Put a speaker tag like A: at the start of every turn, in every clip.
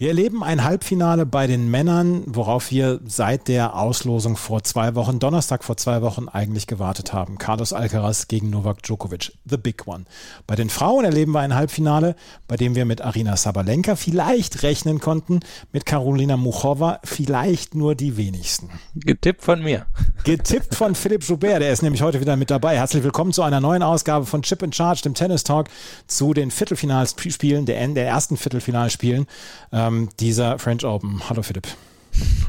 A: Wir erleben ein Halbfinale bei den Männern, worauf wir seit der Auslosung vor zwei Wochen, Donnerstag vor zwei Wochen eigentlich gewartet haben. Carlos Alcaraz gegen Novak Djokovic, the big one. Bei den Frauen erleben wir ein Halbfinale, bei dem wir mit Arina Sabalenka vielleicht rechnen konnten, mit Karolina Muchova vielleicht nur die wenigsten.
B: Getippt von mir.
A: Getippt von Philipp Joubert, der ist nämlich heute wieder mit dabei. Herzlich willkommen zu einer neuen Ausgabe von Chip and Charge, dem Tennis Talk, zu den Viertelfinalspielen, der, der ersten Viertelfinalspielen. Ähm, ähm, dieser French Open. Hallo Philipp.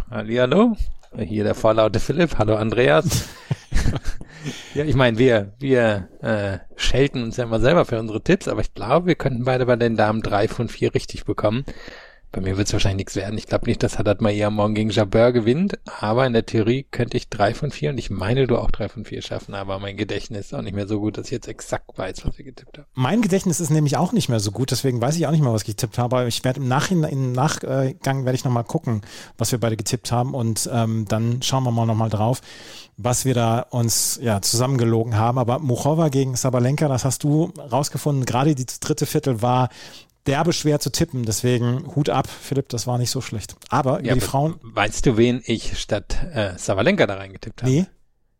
B: Hallo. Hier der vorlaute Philipp. Hallo Andreas. ja, ich meine, wir, wir äh, schelten uns ja immer selber für unsere Tipps, aber ich glaube, wir könnten beide bei den Damen drei von vier richtig bekommen. Bei mir wird es wahrscheinlich nichts werden. Ich glaube nicht, dass Haddad Maia morgen gegen Jabeur gewinnt, aber in der Theorie könnte ich drei von vier und ich meine, du auch drei von vier schaffen, aber mein Gedächtnis ist auch nicht mehr so gut, dass ich jetzt exakt weiß, was wir getippt haben.
A: Mein Gedächtnis ist nämlich auch nicht mehr so gut, deswegen weiß ich auch nicht mehr, was ich getippt habe, aber ich werde im Nachhinein, im Nachgang werde ich nochmal gucken, was wir beide getippt haben und ähm, dann schauen wir mal nochmal drauf, was wir da uns ja zusammengelogen haben. Aber Muchova gegen Sabalenka, das hast du rausgefunden. Gerade die dritte Viertel war derbe schwer zu tippen. Deswegen Hut ab, Philipp, das war nicht so schlecht. Aber über ja, die Frauen.
B: Weißt du, wen ich statt äh, Savalenka da reingetippt habe? Nee.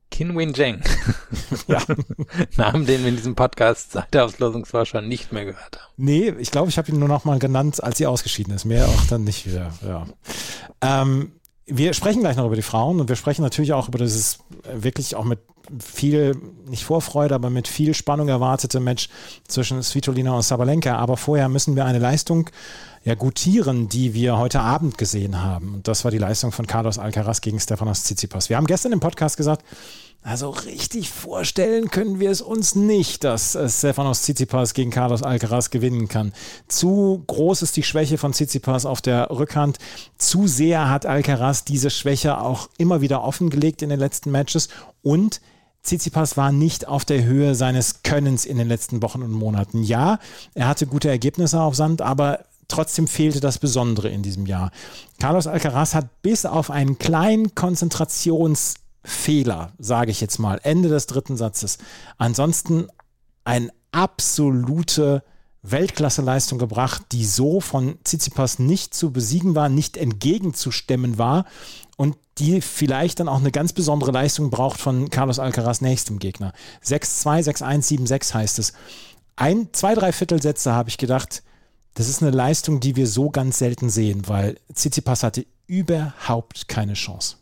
B: Kinwin Zheng. ja. Namen, den wir in diesem Podcast seit der Auslosungsvorschau nicht mehr gehört haben.
A: Nee, ich glaube, ich habe ihn nur noch mal genannt, als sie ausgeschieden ist. Mehr auch dann nicht wieder. Ja. Ähm, wir sprechen gleich noch über die Frauen und wir sprechen natürlich auch über dieses wirklich auch mit viel, nicht Vorfreude, aber mit viel Spannung erwartete Match zwischen Svitolina und Sabalenka. Aber vorher müssen wir eine Leistung ja gutieren, die wir heute Abend gesehen haben. Und das war die Leistung von Carlos Alcaraz gegen Stefanos Tsitsipas. Wir haben gestern im Podcast gesagt, also richtig vorstellen können wir es uns nicht, dass Stefanos Tsitsipas gegen Carlos Alcaraz gewinnen kann. Zu groß ist die Schwäche von Tsitsipas auf der Rückhand. Zu sehr hat Alcaraz diese Schwäche auch immer wieder offengelegt in den letzten Matches. Und Tsitsipas war nicht auf der Höhe seines Könnens in den letzten Wochen und Monaten. Ja, er hatte gute Ergebnisse auf Sand, aber trotzdem fehlte das Besondere in diesem Jahr. Carlos Alcaraz hat bis auf einen kleinen Konzentrations Fehler, sage ich jetzt mal, Ende des dritten Satzes. Ansonsten eine absolute Weltklasseleistung gebracht, die so von Tsitsipas nicht zu besiegen war, nicht entgegenzustemmen war und die vielleicht dann auch eine ganz besondere Leistung braucht von Carlos Alcaraz nächstem Gegner. 6-2, 6-1, 7-6 heißt es. Ein, zwei, drei Viertelsätze habe ich gedacht, das ist eine Leistung, die wir so ganz selten sehen, weil Tsitsipas hatte überhaupt keine Chance.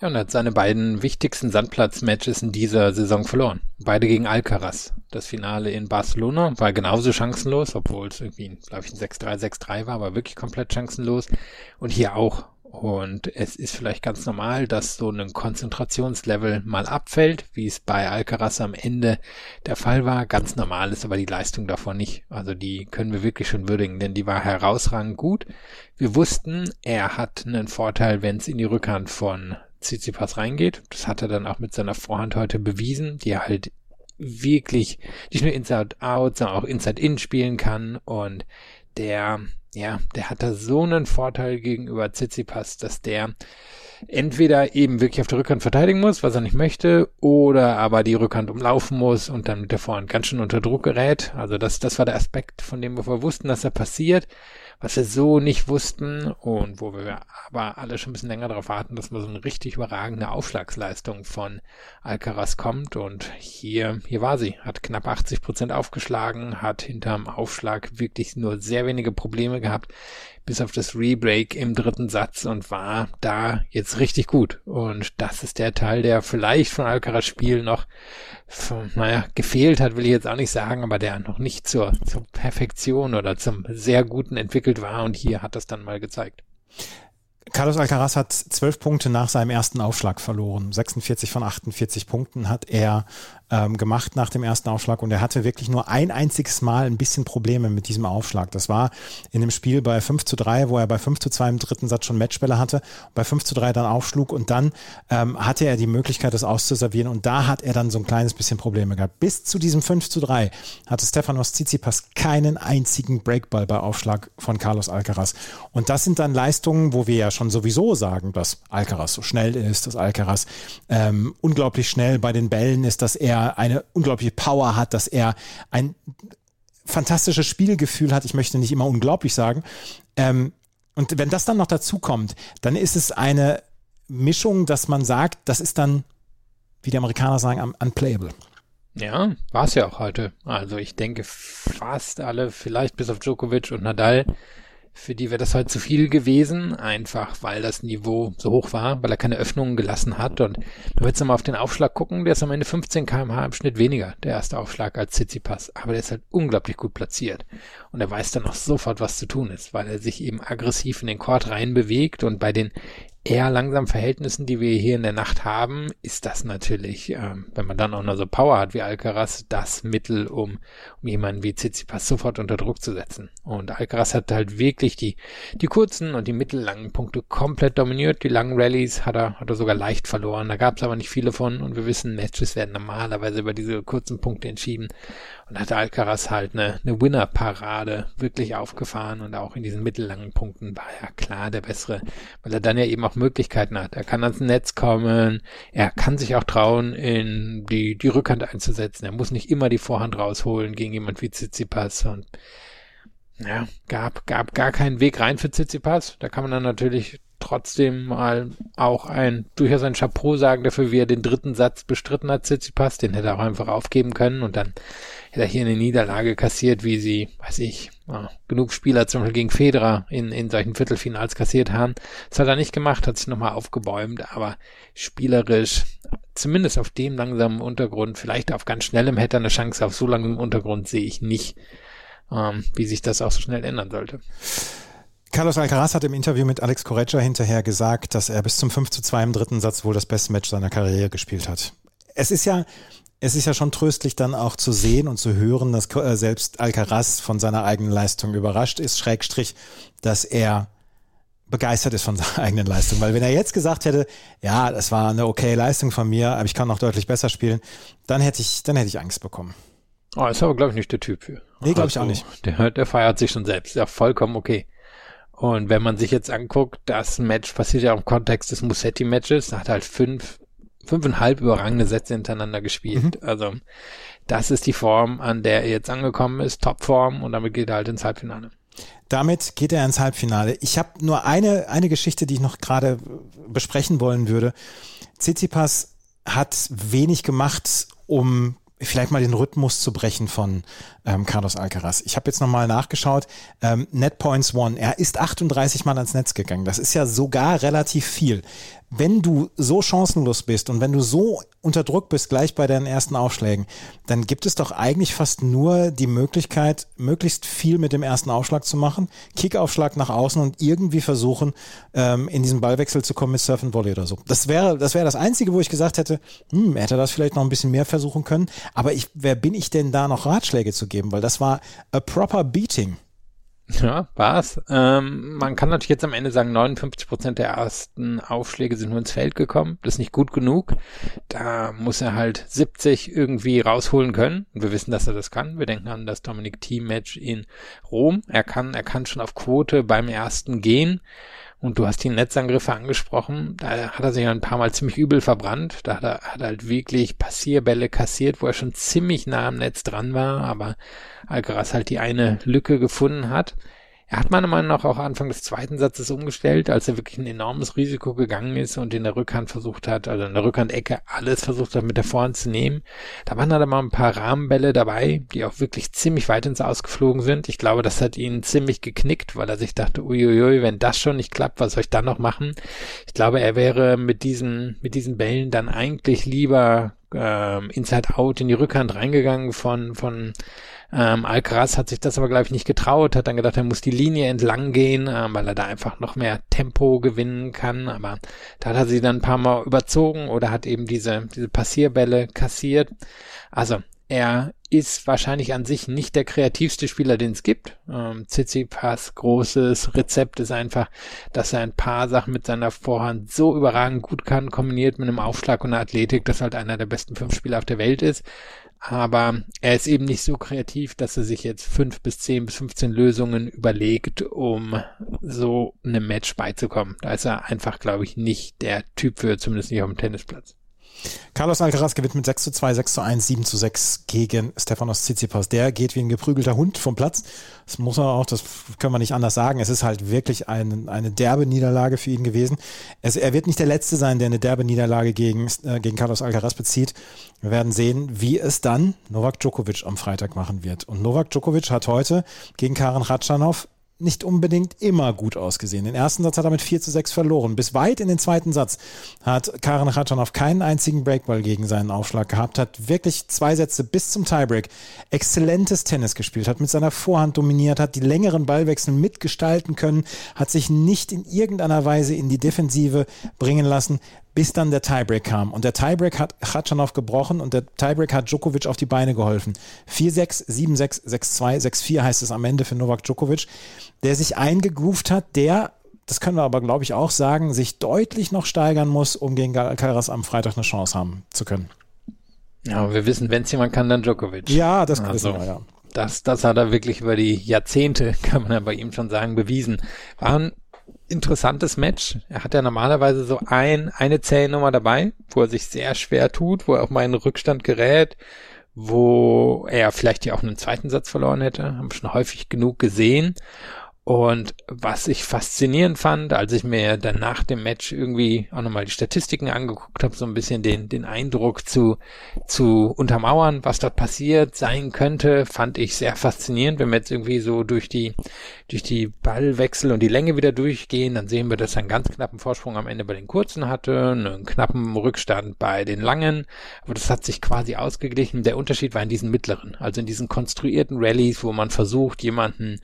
B: Ja, und er hat seine beiden wichtigsten Sandplatz-Matches in dieser Saison verloren. Beide gegen Alcaraz. Das Finale in Barcelona war genauso chancenlos, obwohl es irgendwie, glaube ich, ein 6-3, 6-3 war, aber wirklich komplett chancenlos. Und hier auch. Und es ist vielleicht ganz normal, dass so ein Konzentrationslevel mal abfällt, wie es bei Alcaraz am Ende der Fall war. Ganz normal ist aber die Leistung davon nicht. Also die können wir wirklich schon würdigen, denn die war herausragend gut. Wir wussten, er hat einen Vorteil, wenn es in die Rückhand von Tsitsipas reingeht. Das hat er dann auch mit seiner Vorhand heute bewiesen, die er halt wirklich nicht nur Inside-Out, sondern auch Inside-In spielen kann und der, ja, der hat da so einen Vorteil gegenüber Tsitsipas, dass der entweder eben wirklich auf der Rückhand verteidigen muss, was er nicht möchte, oder aber die Rückhand umlaufen muss und dann mit der Vorhand ganz schön unter Druck gerät. Also das, das war der Aspekt, von dem wir wussten, dass er passiert was wir so nicht wussten und wo wir aber alle schon ein bisschen länger darauf warten, dass mal so eine richtig überragende Aufschlagsleistung von Alcaraz kommt. Und hier, hier war sie, hat knapp 80 Prozent aufgeschlagen, hat hinterm Aufschlag wirklich nur sehr wenige Probleme gehabt, bis auf das Rebreak im dritten Satz und war da jetzt richtig gut. Und das ist der Teil, der vielleicht von Alcaraz Spiel noch, naja, gefehlt hat, will ich jetzt auch nicht sagen, aber der noch nicht zur, zur Perfektion oder zum sehr guten entwickelt war. Und hier hat das dann mal gezeigt.
A: Carlos Alcaraz hat zwölf Punkte nach seinem ersten Aufschlag verloren. 46 von 48 Punkten hat er ähm, gemacht nach dem ersten Aufschlag und er hatte wirklich nur ein einziges Mal ein bisschen Probleme mit diesem Aufschlag. Das war in dem Spiel bei 5 zu 3, wo er bei 5 zu 2 im dritten Satz schon Matchbälle hatte, bei 5 zu 3 dann aufschlug und dann ähm, hatte er die Möglichkeit, das auszuservieren und da hat er dann so ein kleines bisschen Probleme gehabt. Bis zu diesem 5 zu 3 hatte Stefanos Tsitsipas keinen einzigen Breakball bei Aufschlag von Carlos Alcaraz. Und das sind dann Leistungen, wo wir ja schon sowieso sagen, dass Alcaraz so schnell ist, dass Alcaraz ähm, unglaublich schnell bei den Bällen ist, dass er eine unglaubliche Power hat, dass er ein fantastisches Spielgefühl hat. Ich möchte nicht immer unglaublich sagen. Ähm, und wenn das dann noch dazu kommt, dann ist es eine Mischung, dass man sagt, das ist dann, wie die Amerikaner sagen, unplayable.
B: Ja, war es ja auch heute. Also ich denke fast alle, vielleicht bis auf Djokovic und Nadal, für die wäre das halt zu viel gewesen, einfach weil das Niveau so hoch war, weil er keine Öffnungen gelassen hat. Und wenn wir jetzt nochmal auf den Aufschlag gucken, der ist am Ende 15 kmh im Schnitt weniger, der erste Aufschlag als Tsitsipas. Aber der ist halt unglaublich gut platziert. Und er weiß dann auch sofort, was zu tun ist, weil er sich eben aggressiv in den Court rein bewegt und bei den eher langsamen Verhältnissen, die wir hier in der Nacht haben, ist das natürlich, ähm, wenn man dann auch noch so Power hat wie Alcaraz, das Mittel, um, um jemanden wie Tsitsipas sofort unter Druck zu setzen. Und Alcaraz hat halt wirklich die, die kurzen und die mittellangen Punkte komplett dominiert. Die langen Rallyes hat er, hat er sogar leicht verloren. Da gab es aber nicht viele von und wir wissen, Matches werden normalerweise über diese kurzen Punkte entschieden. Und hat Alcaraz halt eine, eine Winner-Parade wirklich aufgefahren und auch in diesen mittellangen Punkten war er klar der Bessere, weil er dann ja eben auch Möglichkeiten hat. Er kann ans Netz kommen, er kann sich auch trauen, in die, die Rückhand einzusetzen. Er muss nicht immer die Vorhand rausholen gegen jemand wie Tsitsipas und ja, gab, gab gar keinen Weg rein für Tsitsipas. Da kann man dann natürlich trotzdem mal auch ein, durchaus ein Chapeau sagen dafür, wie er den dritten Satz bestritten hat, Tsitsipas. Den hätte er auch einfach aufgeben können und dann er hier eine Niederlage kassiert, wie sie, weiß ich, ja, genug Spieler zum Beispiel gegen Federer in, in solchen Viertelfinals kassiert haben. Das hat er nicht gemacht, hat sich nochmal aufgebäumt, aber spielerisch, zumindest auf dem langsamen Untergrund, vielleicht auf ganz schnellem hätte er eine Chance, auf so langem Untergrund sehe ich nicht, ähm, wie sich das auch so schnell ändern sollte.
A: Carlos Alcaraz hat im Interview mit Alex Correggia hinterher gesagt, dass er bis zum 5 zu 2 im dritten Satz wohl das beste Match seiner Karriere gespielt hat. Es ist ja, es ist ja schon tröstlich dann auch zu sehen und zu hören, dass äh, selbst Alcaraz von seiner eigenen Leistung überrascht ist, Schrägstrich, dass er begeistert ist von seiner eigenen Leistung. Weil wenn er jetzt gesagt hätte, ja, das war eine okay Leistung von mir, aber ich kann noch deutlich besser spielen, dann hätte ich, dann hätte ich Angst bekommen.
B: Oh, ist aber, glaube ich, nicht der Typ für.
A: Nee, glaube ich auch also, nicht.
B: Der, der feiert sich schon selbst. Ja, vollkommen okay. Und wenn man sich jetzt anguckt, das Match passiert ja im Kontext des Musetti-Matches, hat halt fünf, fünfeinhalb überragende Sätze hintereinander gespielt. Mhm. Also das ist die Form, an der er jetzt angekommen ist, Topform und damit geht er halt ins Halbfinale.
A: Damit geht er ins Halbfinale. Ich habe nur eine, eine Geschichte, die ich noch gerade besprechen wollen würde. Tsitsipas hat wenig gemacht, um vielleicht mal den Rhythmus zu brechen von ähm, Carlos Alcaraz. Ich habe jetzt nochmal nachgeschaut. Ähm, Net Points One. Er ist 38 Mal ans Netz gegangen. Das ist ja sogar relativ viel wenn du so chancenlos bist und wenn du so unter Druck bist gleich bei deinen ersten Aufschlägen, dann gibt es doch eigentlich fast nur die Möglichkeit, möglichst viel mit dem ersten Aufschlag zu machen, Kickaufschlag nach außen und irgendwie versuchen, ähm, in diesen Ballwechsel zu kommen mit Surf and Volley oder so. Das wäre das wäre das Einzige, wo ich gesagt hätte, hm, hätte das vielleicht noch ein bisschen mehr versuchen können. Aber ich, wer bin ich denn da noch Ratschläge zu geben? Weil das war a proper beating.
B: Ja, war's. Ähm, man kann natürlich jetzt am Ende sagen, 59 Prozent der ersten Aufschläge sind nur ins Feld gekommen. Das ist nicht gut genug. Da muss er halt 70 irgendwie rausholen können. Und wir wissen, dass er das kann. Wir denken an das Dominic Team Match in Rom. Er kann, er kann schon auf Quote beim ersten gehen. Und du hast die Netzangriffe angesprochen. Da hat er sich ein paar Mal ziemlich übel verbrannt. Da hat er, hat halt wirklich Passierbälle kassiert, wo er schon ziemlich nah am Netz dran war, aber Alcaraz halt die eine Lücke gefunden hat. Er hat meiner Meinung nach auch Anfang des zweiten Satzes umgestellt, als er wirklich ein enormes Risiko gegangen ist und in der Rückhand versucht hat, also in der Rückhandecke alles versucht hat, mit der Vorhand zu nehmen. Da waren da mal ein paar Rahmenbälle dabei, die auch wirklich ziemlich weit ins Ausgeflogen sind. Ich glaube, das hat ihn ziemlich geknickt, weil er sich dachte, uiuiui, wenn das schon nicht klappt, was soll ich dann noch machen? Ich glaube, er wäre mit diesen, mit diesen Bällen dann eigentlich lieber ähm, Inside Out in die Rückhand reingegangen von, von Ähm, Alcaraz hat sich das aber, glaube ich, nicht getraut, hat dann gedacht, er muss die Linie entlang gehen, äh, weil er da einfach noch mehr Tempo gewinnen kann. Aber da hat er sie dann ein paar Mal überzogen oder hat eben diese, diese Passierbälle kassiert. Also er ist wahrscheinlich an sich nicht der kreativste Spieler, den es gibt. Ähm, Tsitsipas großes Rezept ist einfach, dass er ein paar Sachen mit seiner Vorhand so überragend gut kann, kombiniert mit einem Aufschlag und einer Athletik, dass halt einer der besten fünf Spieler auf der Welt ist. Aber er ist eben nicht so kreativ, dass er sich jetzt fünf bis zehn bis 15 Lösungen überlegt, um so einem Match beizukommen. Da ist er einfach, glaube ich, nicht der Typ für, zumindest nicht auf dem Tennisplatz.
A: Carlos Alcaraz gewinnt mit 6 zu 2, 6 zu 1, 7 zu 6 gegen Stefanos Tsitsipas. Der geht wie ein geprügelter Hund vom Platz. Das muss er auch, das können wir nicht anders sagen. Es ist halt wirklich ein, eine derbe Niederlage für ihn gewesen. Es, er wird nicht der Letzte sein, der eine derbe Niederlage gegen, äh, gegen Carlos Alcaraz bezieht. Wir werden sehen, wie es dann Novak Djokovic am Freitag machen wird. Und Novak Djokovic hat heute gegen Karen Ratschanow nicht unbedingt immer gut ausgesehen. Den ersten Satz hat er mit 4 zu 6 verloren. Bis weit in den zweiten Satz hat Karen Khachanov keinen einzigen Breakball gegen seinen Aufschlag gehabt, hat wirklich zwei Sätze bis zum Tiebreak exzellentes Tennis gespielt, hat mit seiner Vorhand dominiert, hat die längeren Ballwechsel mitgestalten können, hat sich nicht in irgendeiner Weise in die Defensive bringen lassen, bis dann der Tiebreak kam. Und der Tiebreak hat Khachanov gebrochen und der Tiebreak hat Djokovic auf die Beine geholfen. 4-6, 7-6, 6-2, 6-4 heißt es am Ende für Novak Djokovic, der sich eingegroovt hat, der das können wir aber, glaube ich, auch sagen, sich deutlich noch steigern muss, um gegen Alcaraz am Freitag eine Chance haben zu können.
B: Ja, wir wissen, wenn es jemand kann, dann Djokovic.
A: Ja, das also, wissen wir, ja.
B: Das, das hat er wirklich über die Jahrzehnte, kann man ja bei ihm schon sagen, bewiesen. War ein interessantes Match. Er hat ja normalerweise so ein, eine Zählnummer dabei, wo er sich sehr schwer tut, wo er auch mal in Rückstand gerät, wo er vielleicht ja auch einen zweiten Satz verloren hätte. Haben wir schon häufig genug gesehen. Und was ich faszinierend fand, als ich mir dann nach dem Match irgendwie auch nochmal die Statistiken angeguckt habe, so ein bisschen den, den Eindruck zu, zu untermauern, was dort passiert sein könnte, fand ich sehr faszinierend. Wenn wir jetzt irgendwie so durch die, durch die Ballwechsel und die Länge wieder durchgehen, dann sehen wir, dass er einen ganz knappen Vorsprung am Ende bei den kurzen hatte, einen knappen Rückstand bei den langen. Aber das hat sich quasi ausgeglichen. Der Unterschied war in diesen mittleren, also in diesen konstruierten Rallyes, wo man versucht, jemanden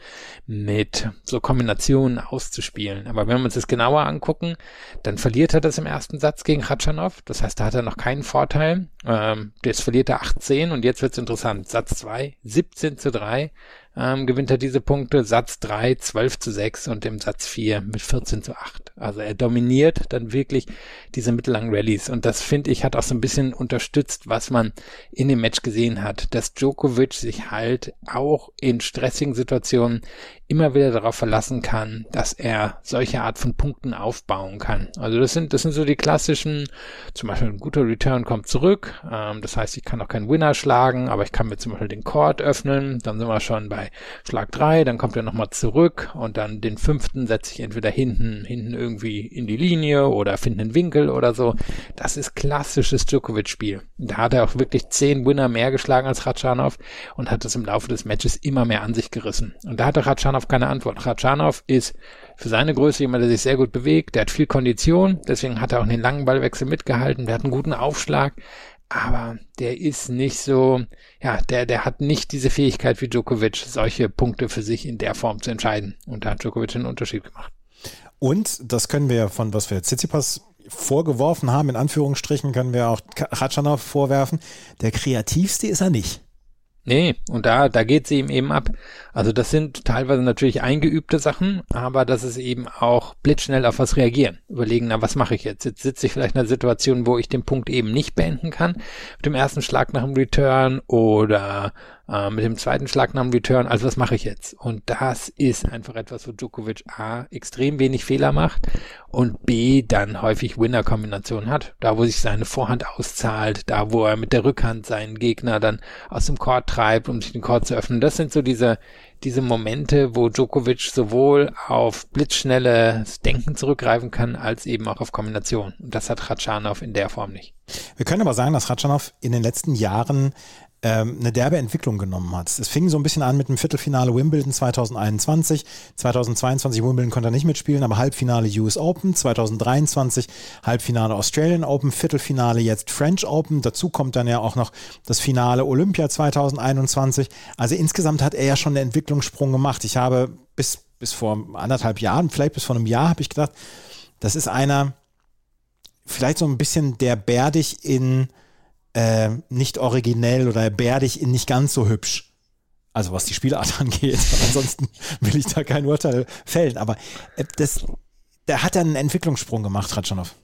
B: mit so Kombinationen auszuspielen. Aber wenn wir uns das genauer angucken, dann verliert er das im ersten Satz gegen Ratschanow. Das heißt, da hat er noch keinen Vorteil. Ähm, jetzt verliert er 18 und jetzt wird's interessant. Satz 2, 17 zu 3 ähm, gewinnt er diese Punkte. Satz 3 12 zu 6 und im Satz 4 mit 14 zu 8. Also er dominiert dann wirklich diese mittellangen Rallyes. Und das finde ich hat auch so ein bisschen unterstützt, was man in dem Match gesehen hat, dass Djokovic sich halt auch in stressigen Situationen immer wieder darauf verlassen kann, dass er solche Art von Punkten aufbauen kann. Also das sind, das sind so die klassischen, zum Beispiel ein guter Return kommt zurück, ähm, das heißt, ich kann auch keinen Winner schlagen, aber ich kann mir zum Beispiel den Court öffnen, dann sind wir schon bei Schlag drei, dann kommt er nochmal zurück und dann den fünften setze ich entweder hinten, hinten irgendwie in die Linie oder finde einen Winkel oder so. Das ist klassisches Djokovic-Spiel. Da hat er auch wirklich zehn Winner mehr geschlagen als Ratschanow und hat das im Laufe des Matches immer mehr an sich gerissen. Und da hatte Ratschanow keine Antwort. Ratschanow ist für seine Größe jemand, der sich sehr gut bewegt, der hat viel Kondition, deswegen hat er auch den langen Ballwechsel mitgehalten, der hat einen guten Aufschlag, aber der ist nicht so, ja, der, der hat nicht diese Fähigkeit wie Djokovic, solche Punkte für sich in der Form zu entscheiden. Und da hat Djokovic einen Unterschied gemacht.
A: Und das können wir von was wir Tsitsipas vorgeworfen haben, in Anführungsstrichen, können wir auch Ratschanow vorwerfen. Der kreativste ist er nicht.
B: Nee, und da, da geht sie ihm eben ab. Also das sind teilweise natürlich eingeübte Sachen, aber das ist eben auch blitzschnell auf was reagieren. Überlegen, na, was mache ich jetzt? Jetzt sitze ich vielleicht in einer Situation, wo ich den Punkt eben nicht beenden kann, mit dem ersten Schlag nach dem Return oder äh, mit dem zweiten Schlag dem Return. Also was mache ich jetzt? Und das ist einfach etwas, wo Djokovic A extrem wenig Fehler macht und B dann häufig Winner-Kombinationen hat. Da, wo sich seine Vorhand auszahlt, da, wo er mit der Rückhand seinen Gegner dann aus dem Court treibt, um sich den Court zu öffnen. Das sind so diese, diese Momente, wo Djokovic sowohl auf blitzschnelles Denken zurückgreifen kann, als eben auch auf Kombination. Und das hat Ratschanow in der Form nicht.
A: Wir können aber sagen, dass Ratschanow in den letzten Jahren ähm, eine derbe Entwicklung genommen hat. Es fing so ein bisschen an mit dem Viertelfinale Wimbledon 2021. 2022 Wimbledon konnte er nicht mitspielen, aber Halbfinale US Open. 2023 Halbfinale Australian Open, Viertelfinale jetzt French Open. Dazu kommt dann ja auch noch das Finale Olympia 2021. Also insgesamt hat er ja schon einen Entwicklungssprung gemacht. Ich habe bis, bis vor anderthalb Jahren, vielleicht bis vor einem Jahr, habe ich gedacht, das ist einer, vielleicht so ein bisschen der Bärdig in äh, nicht originell oder bärdig nicht ganz so hübsch. Also was die Spielart angeht. ansonsten will ich da kein Urteil fällen. Aber äh, das, der hat einen Entwicklungssprung gemacht, Ratschanow.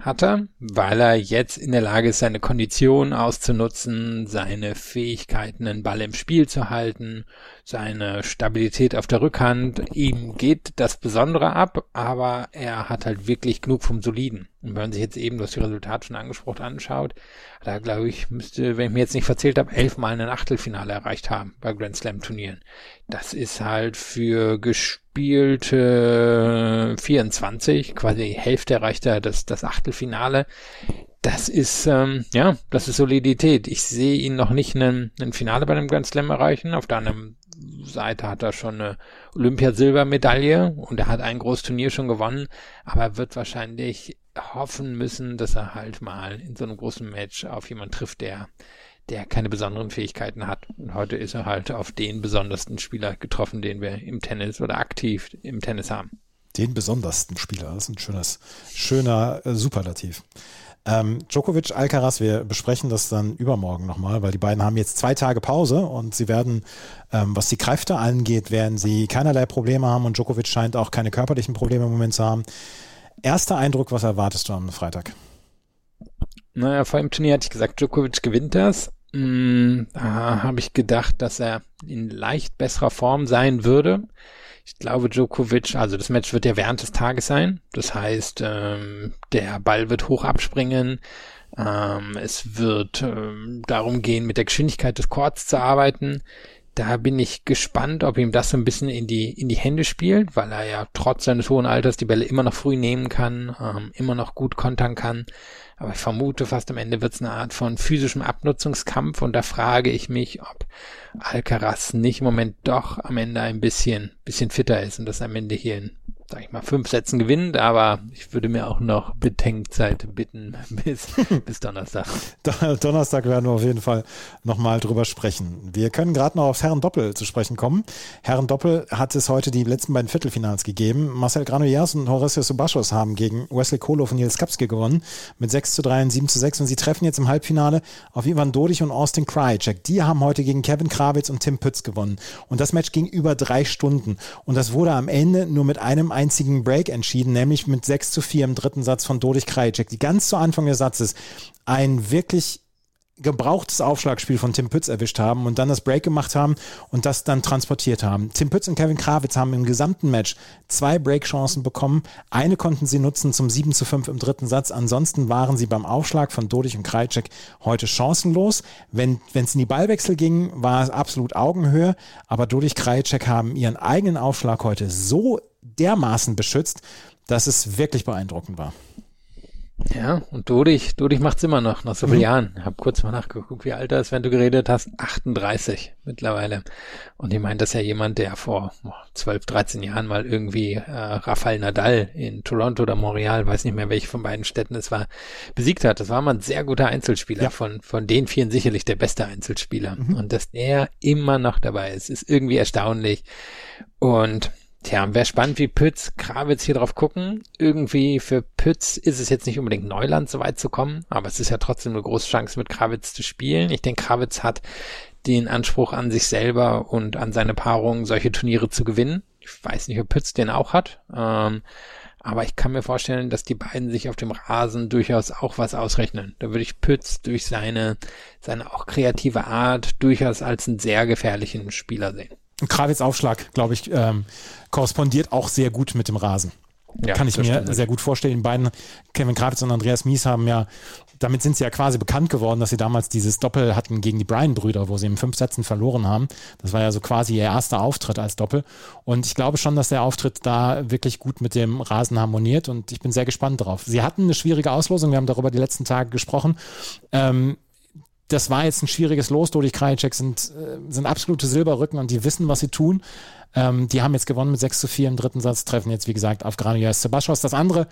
B: Hat er, weil er jetzt in der Lage ist, seine Kondition auszunutzen, seine Fähigkeiten, einen Ball im Spiel zu halten, seine Stabilität auf der Rückhand. Ihm geht das Besondere ab, aber er hat halt wirklich genug vom Soliden. Und wenn man sich jetzt eben, das Resultat schon angesprochen, anschaut, da glaube ich, müsste, wenn ich mir jetzt nicht verzählt habe, elfmal ein Achtelfinale erreicht haben bei Grand Slam Turnieren. Das ist halt für gespielte 24, quasi die Hälfte erreicht er das, das Achtelfinale. Das ist, ähm, ja, das ist Solidität. Ich sehe ihn noch nicht ein Finale bei einem Grand Slam erreichen. Auf der anderen Seite hat er schon eine Olympiasilbermedaille und er hat ein großes Turnier schon gewonnen, aber er wird wahrscheinlich hoffen müssen, dass er halt mal in so einem großen Match auf jemanden trifft, der der keine besonderen Fähigkeiten hat. Und heute ist er halt auf den besondersten Spieler getroffen, den wir im Tennis oder aktiv im Tennis haben.
A: Den besondersten Spieler, das ist ein schönes, schöner äh, Superlativ. Ähm, Djokovic, Alcaraz, wir besprechen das dann übermorgen nochmal, weil die beiden haben jetzt zwei Tage Pause und sie werden, ähm, was die Kräfte angeht, werden sie keinerlei Probleme haben und Djokovic scheint auch keine körperlichen Probleme im Moment zu haben. Erster Eindruck, was erwartest du am Freitag?
B: Naja, vor dem Turnier hatte ich gesagt, Djokovic gewinnt das. Hm, da habe ich gedacht, dass er in leicht besserer Form sein würde. Ich glaube, Djokovic, also das Match wird ja während des Tages sein. Das heißt, ähm, der Ball wird hoch abspringen. Ähm, es wird ähm, darum gehen, mit der Geschwindigkeit des Courts zu arbeiten. Da bin ich gespannt, ob ihm das so ein bisschen in die, in die Hände spielt, weil er ja trotz seines hohen Alters die Bälle immer noch früh nehmen kann, ähm, immer noch gut kontern kann. Aber ich vermute fast am Ende wird es eine Art von physischem Abnutzungskampf und da frage ich mich, ob Alcaraz nicht im Moment doch am Ende ein bisschen, bisschen fitter ist und das am Ende hier in sag ich mal, fünf Sätzen gewinnt, aber ich würde mir auch noch Bedenkzeit bitten bis, bis Donnerstag.
A: Donnerstag werden wir auf jeden Fall nochmal drüber sprechen. Wir können gerade noch aufs Herren-Doppel zu sprechen kommen. Herren-Doppel hat es heute die letzten beiden Viertelfinals gegeben. Marcel Granollers und Horacio Subashos haben gegen Wesley Koloff und Nils Kapski gewonnen mit 6 zu 3 und 7 zu 6 und sie treffen jetzt im Halbfinale auf Ivan Dodig und Austin Krajicek. Die haben heute gegen Kevin Krawitz und Tim Pütz gewonnen und das Match ging über drei Stunden und das wurde am Ende nur mit einem einzigen Break entschieden, nämlich mit 6 zu 4 im dritten Satz von Dodich Krajicek, die ganz zu Anfang des Satzes ein wirklich gebrauchtes Aufschlagspiel von Tim Pütz erwischt haben und dann das Break gemacht haben und das dann transportiert haben. Tim Pütz und Kevin Krawitz haben im gesamten Match zwei Breakchancen bekommen. Eine konnten sie nutzen zum 7 zu 5 im dritten Satz. Ansonsten waren sie beim Aufschlag von Dodich und Krajcek heute chancenlos. Wenn es in die Ballwechsel ging, war es absolut Augenhöhe, aber Dodich Krajcek haben ihren eigenen Aufschlag heute so dermaßen beschützt, dass es wirklich beeindruckend war.
B: Ja, und Dodich, Dodich macht's immer noch, nach so vielen mhm. Jahren. Hab kurz mal nachgeguckt, wie alt er ist, wenn du geredet hast. 38 mittlerweile. Und ich meine, das ist ja jemand, der vor 12, 13 Jahren mal irgendwie äh, Rafael Nadal in Toronto oder Montreal, weiß nicht mehr, welche von beiden Städten es war, besiegt hat. Das war mal ein sehr guter Einzelspieler. Ja. Von, von den vielen sicherlich der beste Einzelspieler. Mhm. Und dass er immer noch dabei ist, ist irgendwie erstaunlich. Und Tja, wäre spannend, wie Pütz, Krawitz hier drauf gucken. Irgendwie für Pütz ist es jetzt nicht unbedingt Neuland, so weit zu kommen, aber es ist ja trotzdem eine große Chance, mit Krawitz zu spielen. Ich denke, Krawitz hat den Anspruch an sich selber und an seine Paarung, solche Turniere zu gewinnen. Ich weiß nicht, ob Pütz den auch hat. Ähm, aber ich kann mir vorstellen, dass die beiden sich auf dem Rasen durchaus auch was ausrechnen. Da würde ich Pütz durch seine, seine auch kreative Art durchaus als einen sehr gefährlichen Spieler sehen.
A: Krawitz Aufschlag, glaube ich, ähm, korrespondiert auch sehr gut mit dem Rasen. Ja, Kann ich mir stimmt. sehr gut vorstellen. Die beiden, Kevin Krawitz und Andreas Mies, haben ja, damit sind sie ja quasi bekannt geworden, dass sie damals dieses Doppel hatten gegen die Bryan-Brüder, wo sie in fünf Sätzen verloren haben. Das war ja so quasi ihr erster Auftritt als Doppel. Und ich glaube schon, dass der Auftritt da wirklich gut mit dem Rasen harmoniert und ich bin sehr gespannt drauf. Sie hatten eine schwierige Auslosung, wir haben darüber die letzten Tage gesprochen. Ähm, das war jetzt ein schwieriges Los. Dodi Krajicek sind, äh, sind absolute Silberrücken und die wissen, was sie tun. Ähm, die haben jetzt gewonnen mit 6 zu 4 im dritten Satz, treffen jetzt, wie gesagt, auf Granujas Sebastios. Das andere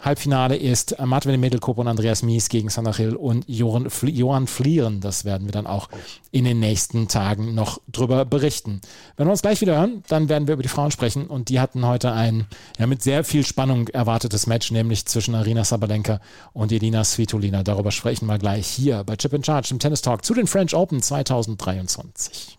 A: Halbfinale ist äh, Martin Medelkop und Andreas Mies gegen Sanachil und Johann, Fl Johann Flieren. Das werden wir dann auch in den nächsten Tagen noch drüber berichten. Wenn wir uns gleich wieder hören, dann werden wir über die Frauen sprechen und die hatten heute ein ja, mit sehr viel Spannung erwartetes Match, nämlich zwischen Arina Sabalenka und Elina Svitolina. Darüber sprechen wir gleich hier bei Chip in Charge im Tennis Talk zu den French Open 2023.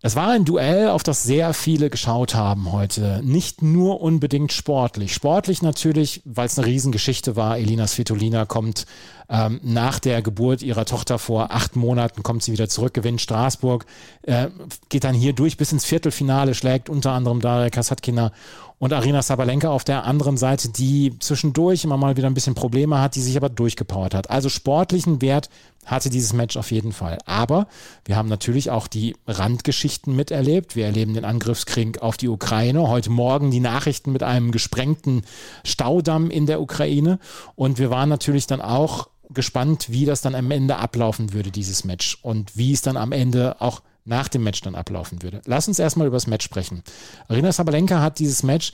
A: Es war ein Duell, auf das sehr viele geschaut haben heute. Nicht nur unbedingt sportlich. Sportlich natürlich, weil es eine Riesengeschichte war. Elina Svitolina kommt ähm, nach der Geburt ihrer Tochter vor acht Monaten, kommt sie wieder zurück, gewinnt Straßburg, äh, geht dann hier durch bis ins Viertelfinale, schlägt unter anderem Daria Kasatkina und Arina Sabalenka auf der anderen Seite, die zwischendurch immer mal wieder ein bisschen Probleme hat, die sich aber durchgepowert hat. Also sportlichen Wert hatte dieses Match auf jeden Fall. Aber wir haben natürlich auch die Randgeschichten miterlebt. Wir erleben den Angriffskrieg auf die Ukraine. Heute Morgen die Nachrichten mit einem gesprengten Staudamm in der Ukraine. Und wir waren natürlich dann auch gespannt, wie das dann am Ende ablaufen würde, dieses Match. Und wie es dann am Ende auch nach dem Match dann ablaufen würde. Lass uns erstmal über das Match sprechen. Arina Sabalenka hat dieses Match,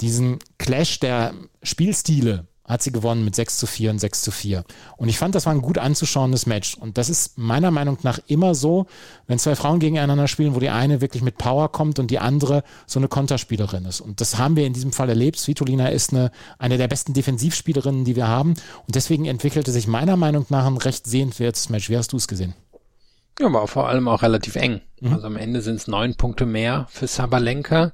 A: diesen Clash der Spielstile, hat sie gewonnen mit 6 zu 4 und 6 zu 4. Und ich fand, das war ein gut anzuschauendes Match. Und das ist meiner Meinung nach immer so, wenn zwei Frauen gegeneinander spielen, wo die eine wirklich mit Power kommt und die andere so eine Konterspielerin ist. Und das haben wir in diesem Fall erlebt. Svitolina ist eine, eine der besten Defensivspielerinnen, die wir haben. Und deswegen entwickelte sich meiner Meinung nach ein recht sehenswertes Match. Wie hast du es gesehen?
B: Ja, aber vor allem auch relativ eng. Mhm. Also am Ende sind es neun Punkte mehr für Sabalenka.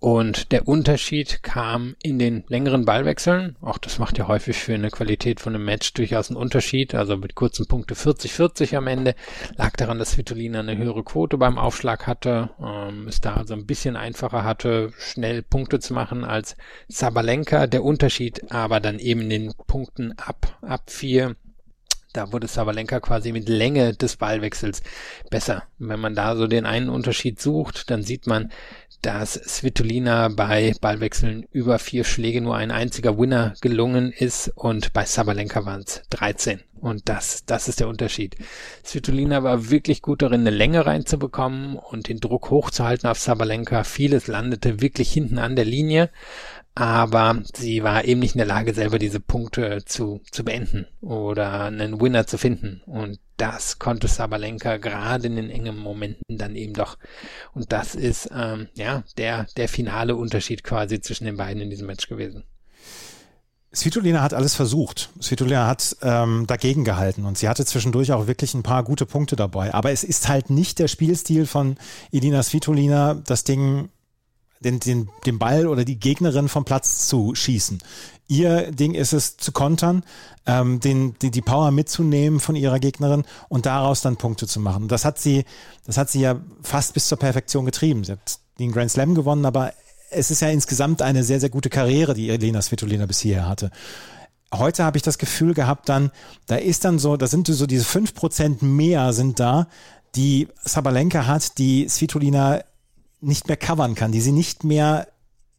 B: Und der Unterschied kam in den längeren Ballwechseln. Auch das macht ja häufig für eine Qualität von einem Match durchaus einen Unterschied. Also mit kurzen Punkte 40-40 am Ende. Lag daran, dass Vitolina eine höhere Quote beim Aufschlag hatte. Ähm, es da also ein bisschen einfacher hatte, schnell Punkte zu machen als Sabalenka. Der Unterschied aber dann eben in den Punkten ab, ab vier da wurde Savalenka quasi mit Länge des Ballwechsels besser. Wenn man da so den einen Unterschied sucht, dann sieht man, dass Svitolina bei Ballwechseln über vier Schläge nur ein einziger Winner gelungen ist und bei Sabalenka waren es 13. Und das, das ist der Unterschied. Svitolina war wirklich gut darin, eine Länge reinzubekommen und den Druck hochzuhalten auf Sabalenka. Vieles landete wirklich hinten an der Linie aber sie war eben nicht in der Lage, selber diese Punkte zu, zu beenden oder einen Winner zu finden. Und das konnte Sabalenka gerade in den engen Momenten dann eben doch. Und das ist ähm, ja der, der finale Unterschied quasi zwischen den beiden in diesem Match gewesen.
A: Svitolina hat alles versucht. Svitolina hat ähm, dagegen gehalten und sie hatte zwischendurch auch wirklich ein paar gute Punkte dabei. Aber es ist halt nicht der Spielstil von Edina Svitolina, das Ding den, den, den Ball oder die Gegnerin vom Platz zu schießen. Ihr Ding ist es zu kontern, ähm, den, die, die Power mitzunehmen von ihrer Gegnerin und daraus dann Punkte zu machen. Das hat sie, das hat sie ja fast bis zur Perfektion getrieben. Sie hat den Grand Slam gewonnen, aber es ist ja insgesamt eine sehr, sehr gute Karriere, die Elena Svitolina bis hierher hatte. Heute habe ich das Gefühl gehabt, dann, da ist dann so, da sind so diese fünf Prozent mehr sind da, die Sabalenka hat, die Svitolina nicht mehr covern kann, die sie nicht mehr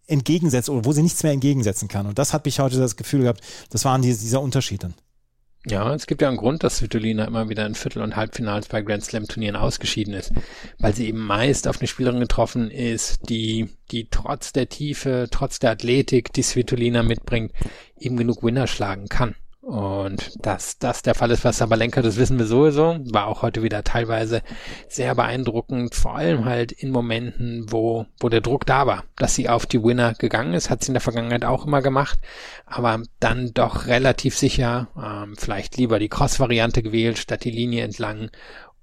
A: entgegensetzt oder wo sie nichts mehr entgegensetzen kann. Und das hat mich heute das Gefühl gehabt, das waren die, dieser Unterschied dann.
B: Ja, es gibt ja einen Grund, dass Svitolina immer wieder in Viertel- und Halbfinals bei Grand Slam Turnieren ausgeschieden ist, weil sie eben meist auf eine Spielerin getroffen ist, die, die trotz der Tiefe, trotz der Athletik, die Svitolina mitbringt, eben genug Winner schlagen kann. Und dass das der Fall ist was Sabalenka, das wissen wir sowieso. War auch heute wieder teilweise sehr beeindruckend, vor allem halt in Momenten, wo, wo der Druck da war, dass sie auf die Winner gegangen ist, hat sie in der Vergangenheit auch immer gemacht, aber dann doch relativ sicher, ähm, vielleicht lieber die Cross-Variante gewählt, statt die Linie entlang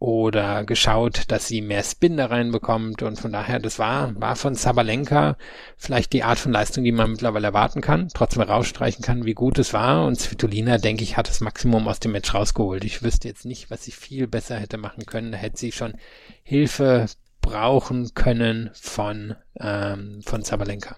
B: oder geschaut, dass sie mehr Spin da reinbekommt und von daher, das war, war von Sabalenka vielleicht die Art von Leistung, die man mittlerweile erwarten kann, trotzdem rausstreichen kann, wie gut es war und Svitolina, denke ich, hat das Maximum aus dem Match rausgeholt. Ich wüsste jetzt nicht, was sie viel besser hätte machen können, da hätte sie schon Hilfe brauchen können von, ähm, von Sabalenka.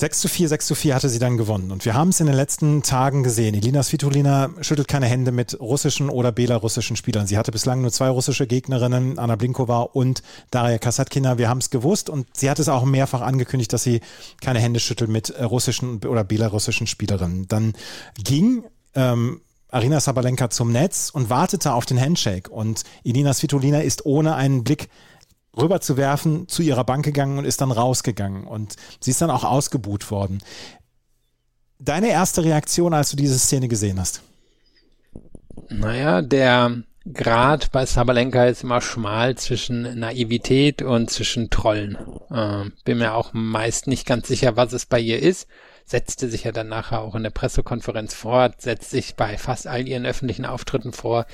A: 6 zu 4, 6 zu 4 hatte sie dann gewonnen. Und wir haben es in den letzten Tagen gesehen. Elina Svitolina schüttelt keine Hände mit russischen oder belarussischen Spielern. Sie hatte bislang nur zwei russische Gegnerinnen, Anna Blinkova und Daria Kasatkina. Wir haben es gewusst und sie hat es auch mehrfach angekündigt, dass sie keine Hände schüttelt mit russischen oder belarussischen Spielerinnen. Dann ging ähm, Arina Sabalenka zum Netz und wartete auf den Handshake. Und Elina Svitolina ist ohne einen Blick rüberzuwerfen, zu ihrer Bank gegangen und ist dann rausgegangen. Und sie ist dann auch ausgebuht worden. Deine erste Reaktion, als du diese Szene gesehen hast?
B: Naja, der Grad bei Sabalenka ist immer schmal zwischen Naivität und zwischen Trollen. Ähm, bin mir auch meist nicht ganz sicher, was es bei ihr ist. Setzte sich ja dann nachher auch in der Pressekonferenz fort, setzt sich bei fast all ihren öffentlichen Auftritten vor.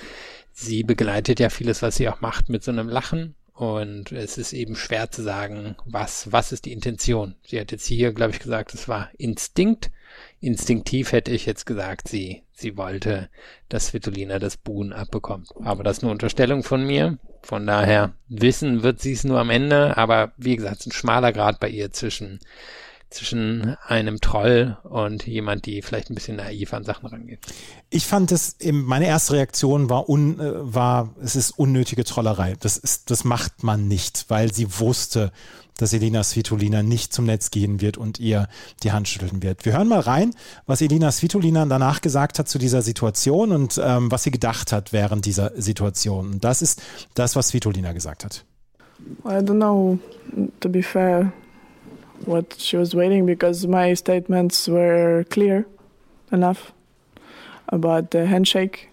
B: Sie begleitet ja vieles, was sie auch macht, mit so einem Lachen und es ist eben schwer zu sagen, was, was ist die Intention. Sie hat jetzt hier, glaube ich, gesagt, es war Instinkt. Instinktiv hätte ich jetzt gesagt, sie, sie wollte, dass Svitolina das Buhn abbekommt. Aber das ist eine Unterstellung von mir. Von daher wissen wird sie es nur am Ende. Aber wie gesagt, es ist ein schmaler Grad bei ihr zwischen zwischen einem Troll und jemand, die vielleicht ein bisschen naiv an Sachen rangeht.
A: Ich fand es, meine erste Reaktion war, un, äh, war, es ist unnötige Trollerei. Das ist, das macht man nicht, weil sie wusste, dass Elina Svitolina nicht zum Netz gehen wird und ihr die Hand schütteln wird. Wir hören mal rein, was Elina Svitolina danach gesagt hat zu dieser Situation und ähm, was sie gedacht hat während dieser Situation. Und das ist das, was Svitolina gesagt hat.
C: I don't know, to be fair. What she was waiting because my statements were clear enough about the handshake.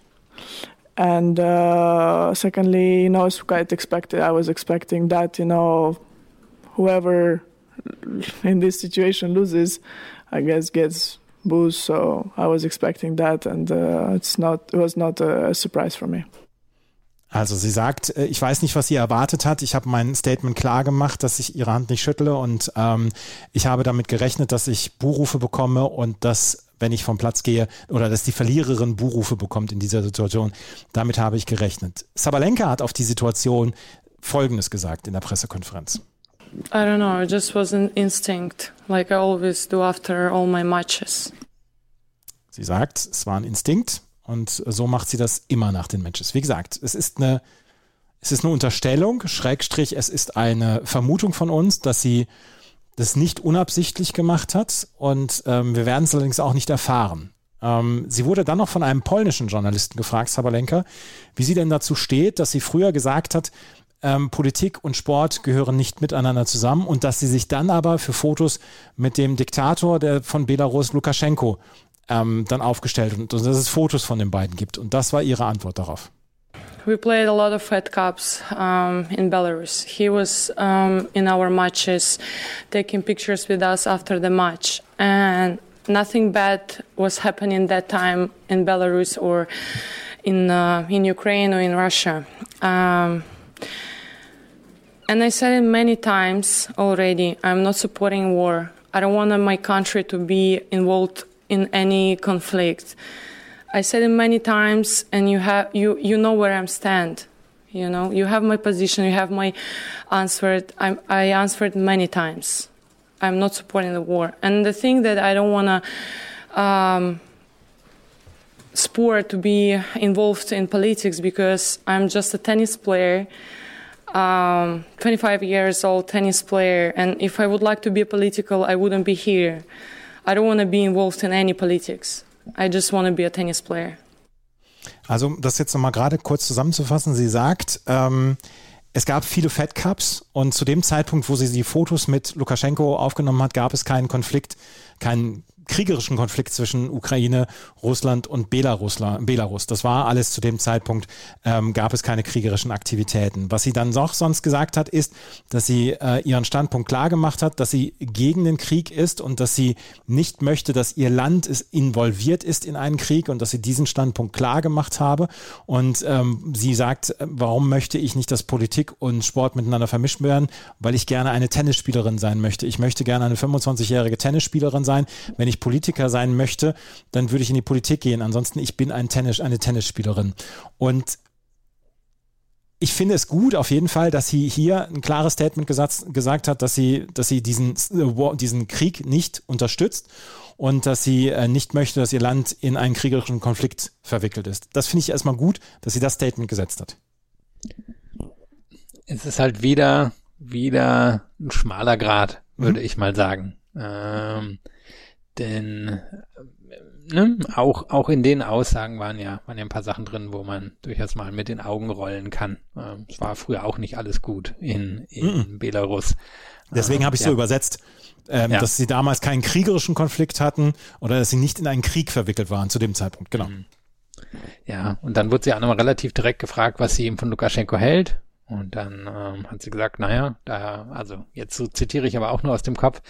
C: And uh, secondly, you know, I was quite expected. I was expecting that, you know, whoever in this situation loses, I guess gets booze. So I was expecting that, and uh, it's not. It was not a surprise for me.
A: Also sie sagt, äh, ich weiß nicht, was sie erwartet hat. Ich habe mein Statement klar gemacht, dass ich ihre Hand nicht schüttle und ähm, ich habe damit gerechnet, dass ich Buhrufe bekomme und dass, wenn ich vom Platz gehe, oder dass die Verliererin Buhrufe bekommt in dieser Situation. Damit habe ich gerechnet. Sabalenka hat auf die Situation Folgendes gesagt in der Pressekonferenz.
C: I don't know, it just was an instinct, like I always do after all my matches.
A: Sie sagt, es war ein Instinkt, und so macht sie das immer nach den Matches. Wie gesagt, es ist eine, es ist eine Unterstellung, Schrägstrich, es ist eine Vermutung von uns, dass sie das nicht unabsichtlich gemacht hat und ähm, wir werden es allerdings auch nicht erfahren. Ähm, sie wurde dann noch von einem polnischen Journalisten gefragt, Sabalenka, wie sie denn dazu steht, dass sie früher gesagt hat, ähm, Politik und Sport gehören nicht miteinander zusammen und dass sie sich dann aber für Fotos mit dem Diktator der von Belarus, Lukaschenko, ähm, dann aufgestellt und, und dass es Fotos von den beiden gibt. Und das war ihre Antwort darauf.
C: We played a lot of Fed Cups um, in Belarus. He was um, in our matches, taking pictures with us after the match, and nothing bad was happening that time in Belarus or in uh, in Ukraine or in Russia. Um, and I said it many times already. I'm not supporting war. I don't want my country to be involved in any conflict. I said it many times, and you have you you know where I'm stand. You know, you have my position, you have my answer. I, I answered many times. I'm not supporting the war, and the thing that I don't want to. Um, sport to be involved in politics because I'm just a tennis player, um, 25 years old tennis player, and if I would like to be political, I wouldn't be here. I don't want to be involved in any politics. I just want to be a tennis player.
A: Also, das jetzt nochmal gerade kurz zusammenzufassen. Sie sagt, ähm, es gab viele Fed Cups und zu dem Zeitpunkt, wo sie die Fotos mit Lukaschenko aufgenommen hat, gab es keinen Konflikt, keinen kriegerischen Konflikt zwischen Ukraine, Russland und Belarus. Das war alles zu dem Zeitpunkt, ähm, gab es keine kriegerischen Aktivitäten. Was sie dann noch sonst gesagt hat, ist, dass sie äh, ihren Standpunkt klar gemacht hat, dass sie gegen den Krieg ist und dass sie nicht möchte, dass ihr Land ist, involviert ist in einen Krieg und dass sie diesen Standpunkt klar gemacht habe. Und ähm, sie sagt, warum möchte ich nicht, dass Politik und Sport miteinander vermischt werden? Weil ich gerne eine Tennisspielerin sein möchte. Ich möchte gerne eine 25-jährige Tennisspielerin sein. Wenn ich Politiker sein möchte, dann würde ich in die Politik gehen. Ansonsten, ich bin ein Tennis, eine Tennisspielerin. Und ich finde es gut auf jeden Fall, dass sie hier ein klares Statement gesagt, gesagt hat, dass sie, dass sie diesen, äh, diesen Krieg nicht unterstützt und dass sie äh, nicht möchte, dass ihr Land in einen kriegerischen Konflikt verwickelt ist. Das finde ich erstmal gut, dass sie das Statement gesetzt hat.
B: Es ist halt wieder, wieder ein schmaler Grad, würde mhm. ich mal sagen. Ähm, denn ne, auch, auch in den Aussagen waren ja, waren ja ein paar Sachen drin, wo man durchaus mal mit den Augen rollen kann. Ähm, es war früher auch nicht alles gut in, in mm Belarus.
A: Deswegen ähm, habe ich ja. so übersetzt, ähm, ja. dass sie damals keinen kriegerischen Konflikt hatten oder dass sie nicht in einen Krieg verwickelt waren zu dem Zeitpunkt. Genau. Mhm.
B: Ja, und dann wurde sie auch nochmal relativ direkt gefragt, was sie eben von Lukaschenko hält. Und dann ähm, hat sie gesagt, naja, da, also jetzt so zitiere ich aber auch nur aus dem Kopf,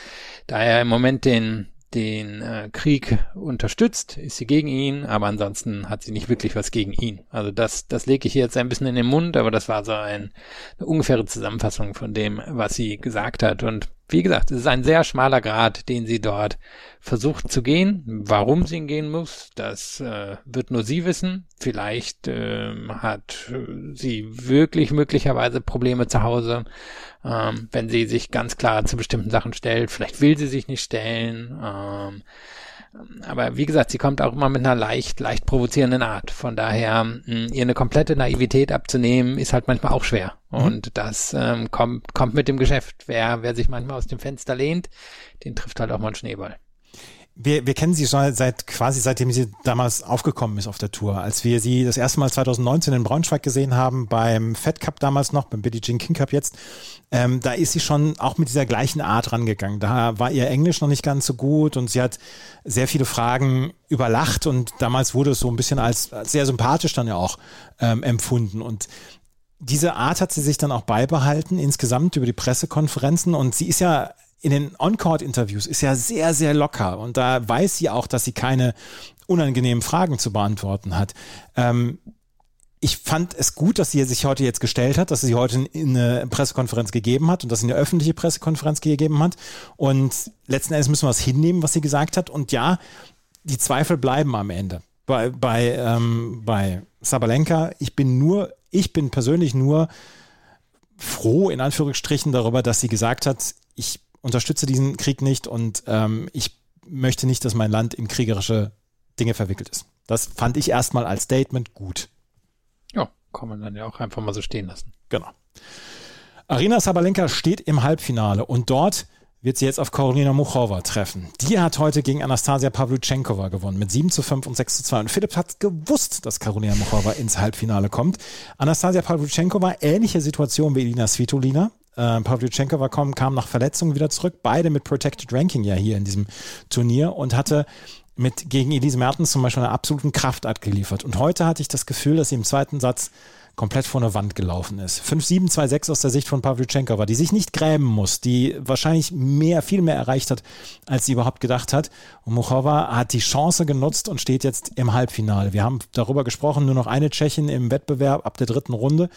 B: da er im Moment den den äh, Krieg unterstützt, ist sie gegen ihn, aber ansonsten hat sie nicht wirklich was gegen ihn. Also das, das lege ich jetzt ein bisschen in den Mund, aber das war so ein, eine ungefähre Zusammenfassung von dem, was sie gesagt hat. Und wie gesagt, es ist ein sehr schmaler Grad, den sie dort versucht zu gehen. Warum sie ihn gehen muss, das äh, wird nur sie wissen. Vielleicht äh, hat sie wirklich möglicherweise Probleme zu Hause, ähm, wenn sie sich ganz klar zu bestimmten Sachen stellt. Vielleicht will sie sich nicht stellen. Ähm, aber wie gesagt, sie kommt auch immer mit einer leicht, leicht provozierenden Art. Von daher, mh, ihr eine komplette Naivität abzunehmen, ist halt manchmal auch schwer. Mhm. Und das ähm, kommt, kommt mit dem Geschäft. Wer, wer sich manchmal aus dem Fenster lehnt, den trifft halt auch mal ein Schneeball
A: wir, wir kennen sie schon seit quasi seitdem sie damals aufgekommen ist auf der Tour. Als wir sie das erste Mal 2019 in Braunschweig gesehen haben, beim Fed Cup damals noch, beim Billie Jean King Cup jetzt, ähm, da ist sie schon auch mit dieser gleichen Art rangegangen. Da war ihr Englisch noch nicht ganz so gut und sie hat sehr viele Fragen überlacht und damals wurde es so ein bisschen als, sehr sympathisch dann ja auch ähm, empfunden. Und diese Art hat sie sich dann auch beibehalten, insgesamt über die Pressekonferenzen. Und sie ist ja in den On-Court-Interviews ist ja sehr, sehr locker und da weiß sie auch, dass sie keine unangenehmen Fragen zu beantworten hat. Ähm, ich fand es gut, dass sie sich heute jetzt gestellt hat, dass sie heute eine Pressekonferenz gegeben hat und dass sie eine öffentliche Pressekonferenz gegeben hat. Und letzten Endes müssen wir es hinnehmen, was sie gesagt hat. Und ja, die Zweifel bleiben am Ende. Bei, bei, ähm, bei Sabalenka, ich bin nur, ich bin persönlich nur froh, in Anführungsstrichen, darüber, dass sie gesagt hat, ich unterstütze diesen Krieg nicht und ähm, ich möchte nicht, dass mein Land in kriegerische Dinge verwickelt ist. Das fand ich erstmal als Statement gut.
B: Ja, kann man dann ja auch einfach mal so stehen lassen.
A: Genau. Arina Sabalenka steht im Halbfinale und dort wird sie jetzt auf Karolina Muchova treffen. Die hat heute gegen Anastasia Pavlyuchenkova gewonnen mit 7 zu 5 und 6 zu 2. Und Philipp hat gewusst, dass Karolina Muchova ins Halbfinale kommt. Anastasia Pavlyuchenkova, ähnliche Situation wie Elina Svitolina. Äh, Pavlyuchenkova kam, kam nach Verletzung wieder zurück, beide mit Protected Ranking ja hier in diesem Turnier und hatte mit gegen Elise Mertens zum Beispiel eine absoluten Kraftart geliefert. Und heute hatte ich das Gefühl, dass sie im zweiten Satz komplett vor eine Wand gelaufen ist. 5-7, 2-6 aus der Sicht von Pavlyuchenkova, die sich nicht gräben muss, die wahrscheinlich mehr, viel mehr erreicht hat, als sie überhaupt gedacht hat. Und Muchova hat die Chance genutzt und steht jetzt im Halbfinale. Wir haben darüber gesprochen, nur noch eine Tschechin im Wettbewerb ab der dritten Runde.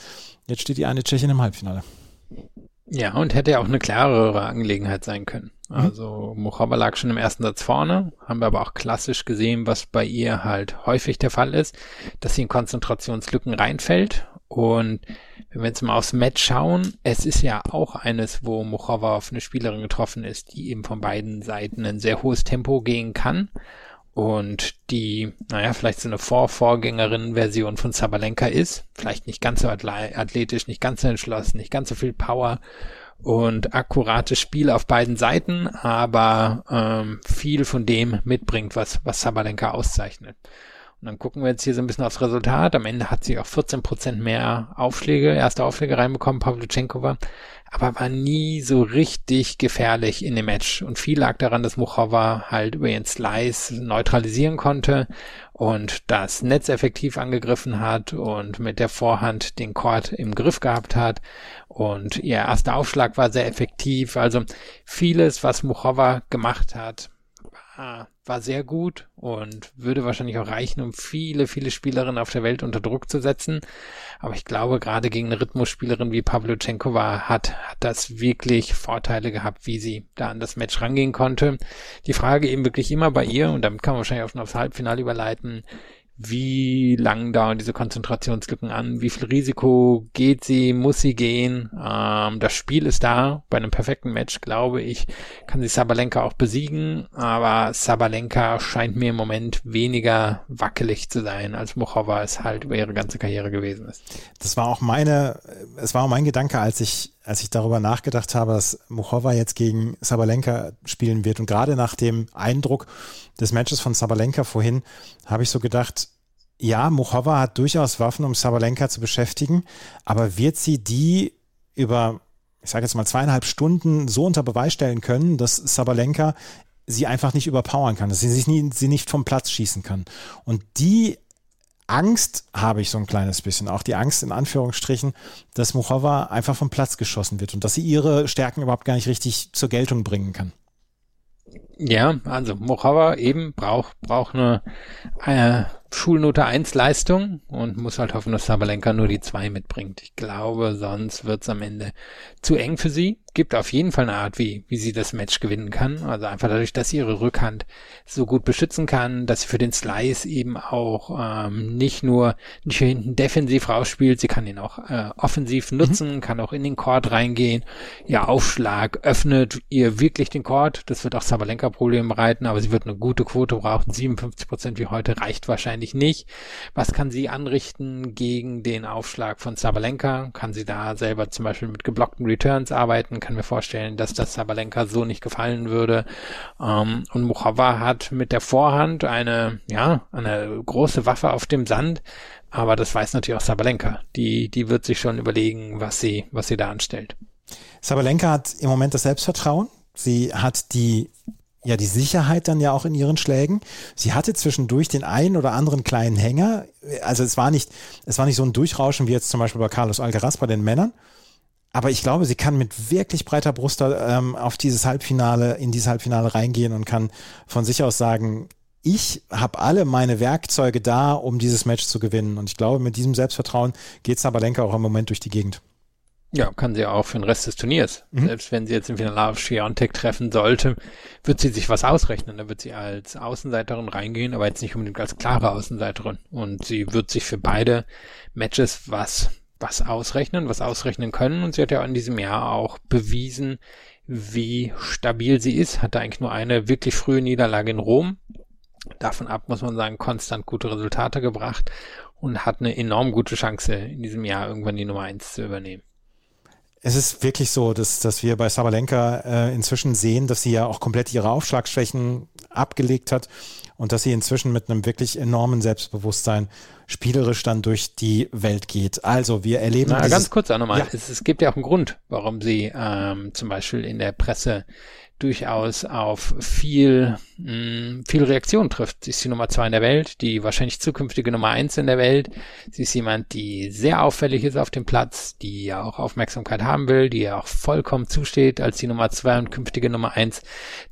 A: Jetzt steht die eine Tschechin im Halbfinale.
B: Ja, und hätte ja auch eine klarere Angelegenheit sein können. Mhm. Also Mochaba lag schon im ersten Satz vorne, haben wir aber auch klassisch gesehen, was bei ihr halt häufig der Fall ist, dass sie in Konzentrationslücken reinfällt. Und wenn wir jetzt mal aufs Match schauen, es ist ja auch eines, wo Mochova auf eine Spielerin getroffen ist, die eben von beiden Seiten ein sehr hohes Tempo gehen kann und die, naja, vielleicht so eine Vor-Vorgängerin-Version von Sabalenka ist. Vielleicht nicht ganz so athletisch, nicht ganz so entschlossen, nicht ganz so viel Power und akkurates Spiel auf beiden Seiten, aber ähm, viel von dem mitbringt, was, was Sabalenka auszeichnet. Und dann gucken wir jetzt hier so ein bisschen aufs Resultat. Am Ende hat sie auch 14 Prozent mehr Aufschläge, erste Aufschläge reinbekommen, Pavlyuchenkova, aber war nie so richtig gefährlich in dem Match. Und viel lag daran, dass Muchova halt über ihren Slice neutralisieren konnte und das Netz effektiv angegriffen hat und mit der Vorhand den Court im Griff gehabt hat. Und ihr erster Aufschlag war sehr effektiv. Also vieles, was Muchova gemacht hat, war sehr gut und würde wahrscheinlich auch reichen, um viele, viele Spielerinnen auf der Welt unter Druck zu setzen. Aber ich glaube, gerade gegen eine Rhythmusspielerin wie Pavlyuchenkova hat, hat das wirklich Vorteile gehabt, wie sie da an das Match rangehen konnte. Die Frage eben wirklich immer bei ihr, und damit kann man wahrscheinlich auch schon aufs Halbfinale überleiten, wie lang dauern diese Konzentrationslücken an, wie viel Risiko geht sie, muss sie gehen. Ähm, das Spiel ist da. Bei einem perfekten Match, glaube ich, kann sie Sabalenka auch besiegen, aber Sabalenka scheint mir im Moment weniger wackelig zu sein, als Muchova es halt über ihre ganze Karriere gewesen ist.
A: Das war auch meine, es war auch mein Gedanke, als ich, als ich darüber nachgedacht habe, dass Muchova jetzt gegen Sabalenka spielen wird und gerade nach dem Eindruck, des Matches von Sabalenka vorhin habe ich so gedacht, ja, Muchova hat durchaus Waffen, um Sabalenka zu beschäftigen, aber wird sie die über, ich sage jetzt mal zweieinhalb Stunden so unter Beweis stellen können, dass Sabalenka sie einfach nicht überpowern kann, dass sie sich nie, sie nicht vom Platz schießen kann. Und die Angst habe ich so ein kleines bisschen, auch die Angst in Anführungsstrichen, dass Muchova einfach vom Platz geschossen wird und dass sie ihre Stärken überhaupt gar nicht richtig zur Geltung bringen kann.
B: Ja, also Mojava eben braucht braucht eine, eine Schulnote 1 Leistung und muss halt hoffen, dass Sabalenka nur die 2 mitbringt. Ich glaube, sonst wird's am Ende zu eng für sie. Gibt auf jeden Fall eine Art, wie, wie sie das Match gewinnen kann. Also einfach dadurch, dass sie ihre Rückhand so gut beschützen kann, dass sie für den Slice eben auch ähm, nicht nur nicht hier hinten defensiv rausspielt, sie kann ihn auch äh, offensiv mhm. nutzen, mhm. kann auch in den Court reingehen. Ihr Aufschlag öffnet ihr wirklich den Court. Das wird auch Sabalenka Probleme bereiten, aber sie wird eine gute Quote brauchen. 57 Prozent wie heute reicht wahrscheinlich nicht. Was kann sie anrichten gegen den Aufschlag von Sabalenka? Kann sie da selber zum Beispiel mit geblockten Returns arbeiten? Kann mir vorstellen, dass das Sabalenka so nicht gefallen würde. Ähm, und Muchava hat mit der Vorhand eine, ja, eine große Waffe auf dem Sand. Aber das weiß natürlich auch Sabalenka. Die, die wird sich schon überlegen, was sie, was sie da anstellt.
A: Sabalenka hat im Moment das Selbstvertrauen. Sie hat die ja die Sicherheit dann ja auch in ihren Schlägen. Sie hatte zwischendurch den einen oder anderen kleinen Hänger. Also es war nicht, es war nicht so ein Durchrauschen wie jetzt zum Beispiel bei Carlos Alcaraz bei den Männern. Aber ich glaube, sie kann mit wirklich breiter Brust ähm, auf dieses Halbfinale, in dieses Halbfinale reingehen und kann von sich aus sagen, ich habe alle meine Werkzeuge da, um dieses Match zu gewinnen. Und ich glaube, mit diesem Selbstvertrauen geht Sabalenka auch im Moment durch die Gegend.
B: Ja, kann sie auch für den Rest des Turniers. Mhm. Selbst wenn sie jetzt im Finale auf Schiontek treffen sollte, wird sie sich was ausrechnen. Da wird sie als Außenseiterin reingehen, aber jetzt nicht unbedingt als klare Außenseiterin. Und sie wird sich für beide Matches was, was ausrechnen, was ausrechnen können. Und sie hat ja in diesem Jahr auch bewiesen, wie stabil sie ist. Hatte eigentlich nur eine wirklich frühe Niederlage in Rom. Davon ab muss man sagen, konstant gute Resultate gebracht und hat eine enorm gute Chance, in diesem Jahr irgendwann die Nummer eins zu übernehmen
A: es ist wirklich so, dass, dass wir bei Sabalenka äh, inzwischen sehen, dass sie ja auch komplett ihre Aufschlagschwächen abgelegt hat und dass sie inzwischen mit einem wirklich enormen Selbstbewusstsein spielerisch dann durch die Welt geht. Also wir erleben.
B: Na, ganz kurz auch nochmal. Ja. Es, es gibt ja auch einen Grund, warum sie ähm, zum Beispiel in der Presse durchaus auf viel, mh, mm, viel Reaktion trifft. Sie ist die Nummer zwei in der Welt, die wahrscheinlich zukünftige Nummer eins in der Welt. Sie ist jemand, die sehr auffällig ist auf dem Platz, die ja auch Aufmerksamkeit haben will, die ja auch vollkommen zusteht als die Nummer zwei und künftige Nummer eins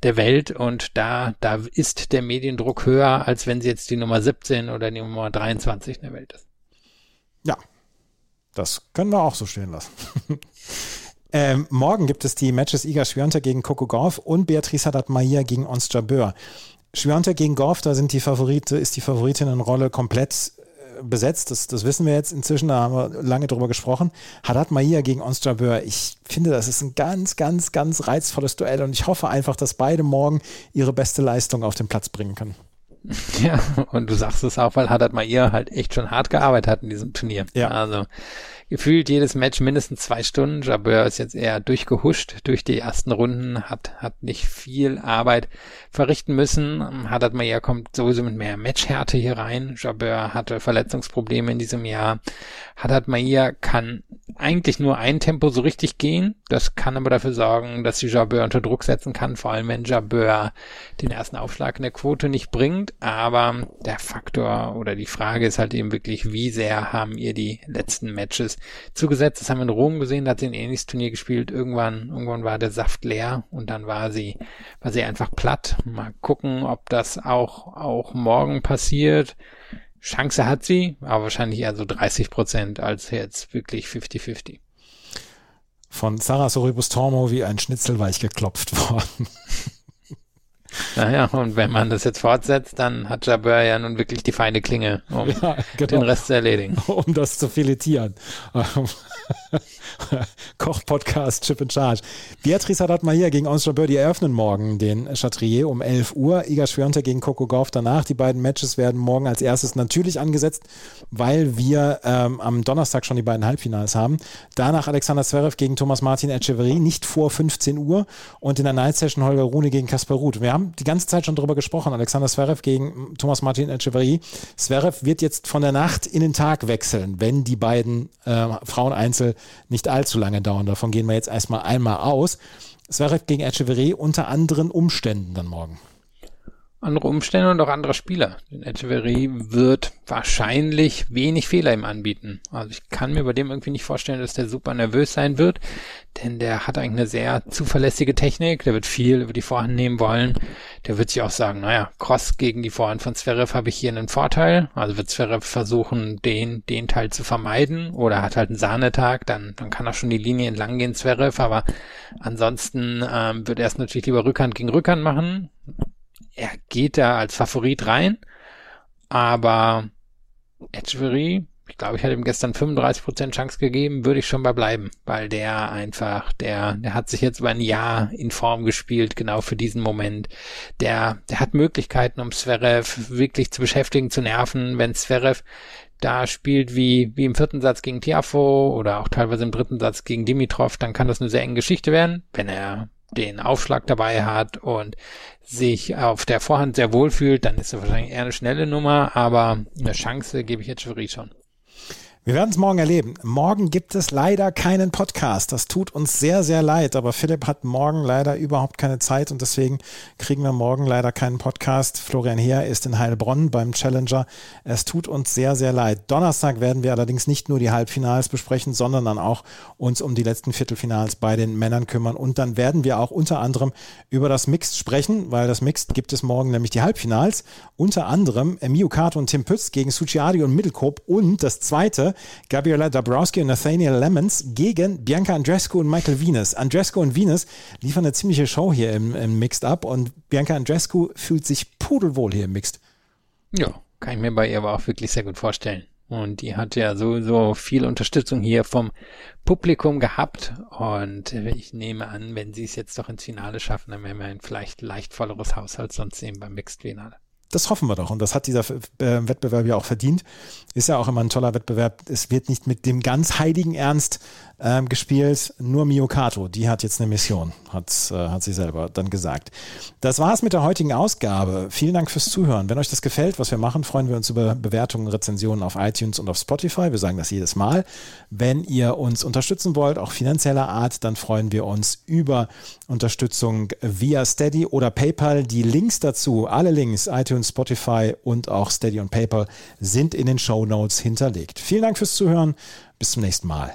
B: der Welt. Und da, da ist der Mediendruck höher, als wenn sie jetzt die Nummer 17 oder die Nummer 23 in der Welt ist.
A: Ja, das können wir auch so stehen lassen. Ähm, morgen gibt es die Matches Iga Schwiontek gegen Coco Gauff und Beatrice Haddad-Mahir gegen Ons Jabeur. Schwiontek gegen Gauff, da sind die Favorite, ist die Favoritinnenrolle komplett äh, besetzt. Das, das wissen wir jetzt inzwischen, da haben wir lange drüber gesprochen. Haddad Mahia gegen Ons Jabeur. Ich finde, das ist ein ganz, ganz, ganz reizvolles Duell und ich hoffe einfach, dass beide morgen ihre beste Leistung auf den Platz bringen können.
B: Ja, und du sagst es auch, weil Haddad Mair halt echt schon hart gearbeitet hat in diesem Turnier.
A: Ja.
B: Also gefühlt jedes Match mindestens zwei Stunden. Jabeur ist jetzt eher durchgehuscht durch die ersten Runden, hat, hat nicht viel Arbeit verrichten müssen. Haddad Mayer kommt sowieso mit mehr Matchhärte hier rein. Jabeur hatte Verletzungsprobleme in diesem Jahr. Haddad Mayer kann eigentlich nur ein Tempo so richtig gehen. Das kann aber dafür sorgen, dass sie Jabeur unter Druck setzen kann, vor allem wenn Jabeur den ersten Aufschlag in der Quote nicht bringt. Aber der Faktor oder die Frage ist halt eben wirklich, wie sehr haben ihr die letzten Matches zugesetzt. Das haben wir in Rom gesehen, da hat sie ein ähnliches Turnier gespielt. Irgendwann, irgendwann war der Saft leer und dann war sie, war sie einfach platt. Mal gucken, ob das auch, auch morgen passiert. Chance hat sie, aber wahrscheinlich eher so 30 Prozent als jetzt wirklich 50-50.
A: Von Sarah Soribus Tormo wie ein Schnitzel weich geklopft worden.
B: Naja, und wenn man das jetzt fortsetzt, dann hat Jabeur ja nun wirklich die feine Klinge, um
A: Ja, genau.
B: den Rest zu erledigen.
A: um das zu filetieren. Koch-Podcast Chip in Charge. Beatrice Haddad Mahir gegen Ons Jabeur, die eröffnen morgen den Chatrier um 11 Uhr. Iga Schwiontek gegen Coco Gauff danach. Die beiden Matches werden morgen als erstes natürlich angesetzt, weil wir ähm, am Donnerstag schon die beiden Halbfinals haben. Danach Alexander Zverev gegen Thomas Martin Echeverry, nicht vor 15 Uhr. Und in der Night Session Holger Rune gegen Kasper Ruth. Wir haben die ganze Zeit schon darüber gesprochen. Alexander Zverev gegen Thomas Martin Echeverry. Zverev wird jetzt von der Nacht in den Tag wechseln, wenn die beiden äh, Frauen Einzel nicht allzu lange dauern. Davon gehen wir jetzt erstmal einmal aus. Zverev gegen Echeverry unter anderen Umständen dann morgen.
B: Andere Umstände und auch andere Spieler. Denn Echeverry wird wahrscheinlich wenig Fehler ihm anbieten. Also ich kann mir bei dem irgendwie nicht vorstellen, dass der super nervös sein wird, denn der hat eigentlich eine sehr zuverlässige Technik, der wird viel über die Vorhand nehmen wollen. Der wird sich auch sagen, naja, Cross gegen die Vorhand von Zverev habe ich hier einen Vorteil. Also wird Zverev versuchen, den, den Teil zu vermeiden oder hat halt einen Sahnetag, dann, dann kann er schon die Linie entlang gehen, Zverev, aber ansonsten ähm, wird er es natürlich lieber Rückhand gegen Rückhand machen er geht da als Favorit rein, aber Edgebury, ich glaube, ich hatte ihm gestern 35% Chance gegeben, würde ich schon bei bleiben, weil der einfach, der, der hat sich jetzt über ein Jahr in Form gespielt, genau für diesen Moment. Der, der hat Möglichkeiten, um Zverev wirklich zu beschäftigen, zu nerven, wenn Zverev da spielt wie, wie im vierten Satz gegen Tiafo oder auch teilweise im dritten Satz gegen Dimitrov, dann kann das eine sehr enge Geschichte werden, wenn er den Aufschlag dabei hat und sich auf der Vorhand sehr wohl fühlt, dann ist er wahrscheinlich eher eine schnelle Nummer, aber eine Chance gebe ich jetzt Schwerin schon.
A: Wir werden es morgen erleben. Morgen gibt es leider keinen Podcast. Das tut uns sehr, sehr leid. Aber Philipp hat morgen leider überhaupt keine Zeit und deswegen kriegen wir morgen leider keinen Podcast. Florian Heer ist in Heilbronn beim Challenger. Es tut uns sehr, sehr leid. Donnerstag werden wir allerdings nicht nur die Halbfinals besprechen, sondern dann auch uns um die letzten Viertelfinals bei den Männern kümmern. Und dann werden wir auch unter anderem über das Mixed sprechen, weil das Mixed gibt es morgen nämlich die Halbfinals. Unter anderem Emilio Kato und Tim Pütz gegen Suciadi und Mittelkoop und das zweite Gabriela Dabrowski und Nathaniel Lemons gegen Bianca Andrescu und Michael Venus. Andrescu und Venus liefern eine ziemliche Show hier im, im Mixed Up und Bianca Andrescu fühlt sich pudelwohl hier im Mixed.
B: Ja, kann ich mir bei ihr aber auch wirklich sehr gut vorstellen. Und die hat ja sowieso viel Unterstützung hier vom Publikum gehabt. Und ich nehme an, wenn sie es jetzt doch ins Finale schaffen, dann werden wir ein vielleicht leicht volleres Haus sonst eben beim Mixed-Finale
A: das hoffen wir doch. Und das hat dieser äh, Wettbewerb ja auch verdient. Ist ja auch immer ein toller Wettbewerb. Es wird nicht mit dem ganz heiligen Ernst ähm, gespielt. Nur Miokato, die hat jetzt eine Mission, hat, äh, hat sie selber dann gesagt. Das war's mit der heutigen Ausgabe. Vielen Dank fürs Zuhören. Wenn euch das gefällt, was wir machen, freuen wir uns über Bewertungen, Rezensionen auf iTunes und auf Spotify. Wir sagen das jedes Mal. Wenn ihr uns unterstützen wollt, auch finanzieller Art, dann freuen wir uns über Unterstützung via Steady oder PayPal. Die Links dazu, alle Links, iTunes, Spotify und auch Steady und PayPal sind in den Show Notes hinterlegt. Vielen Dank fürs Zuhören. Bis zum nächsten Mal.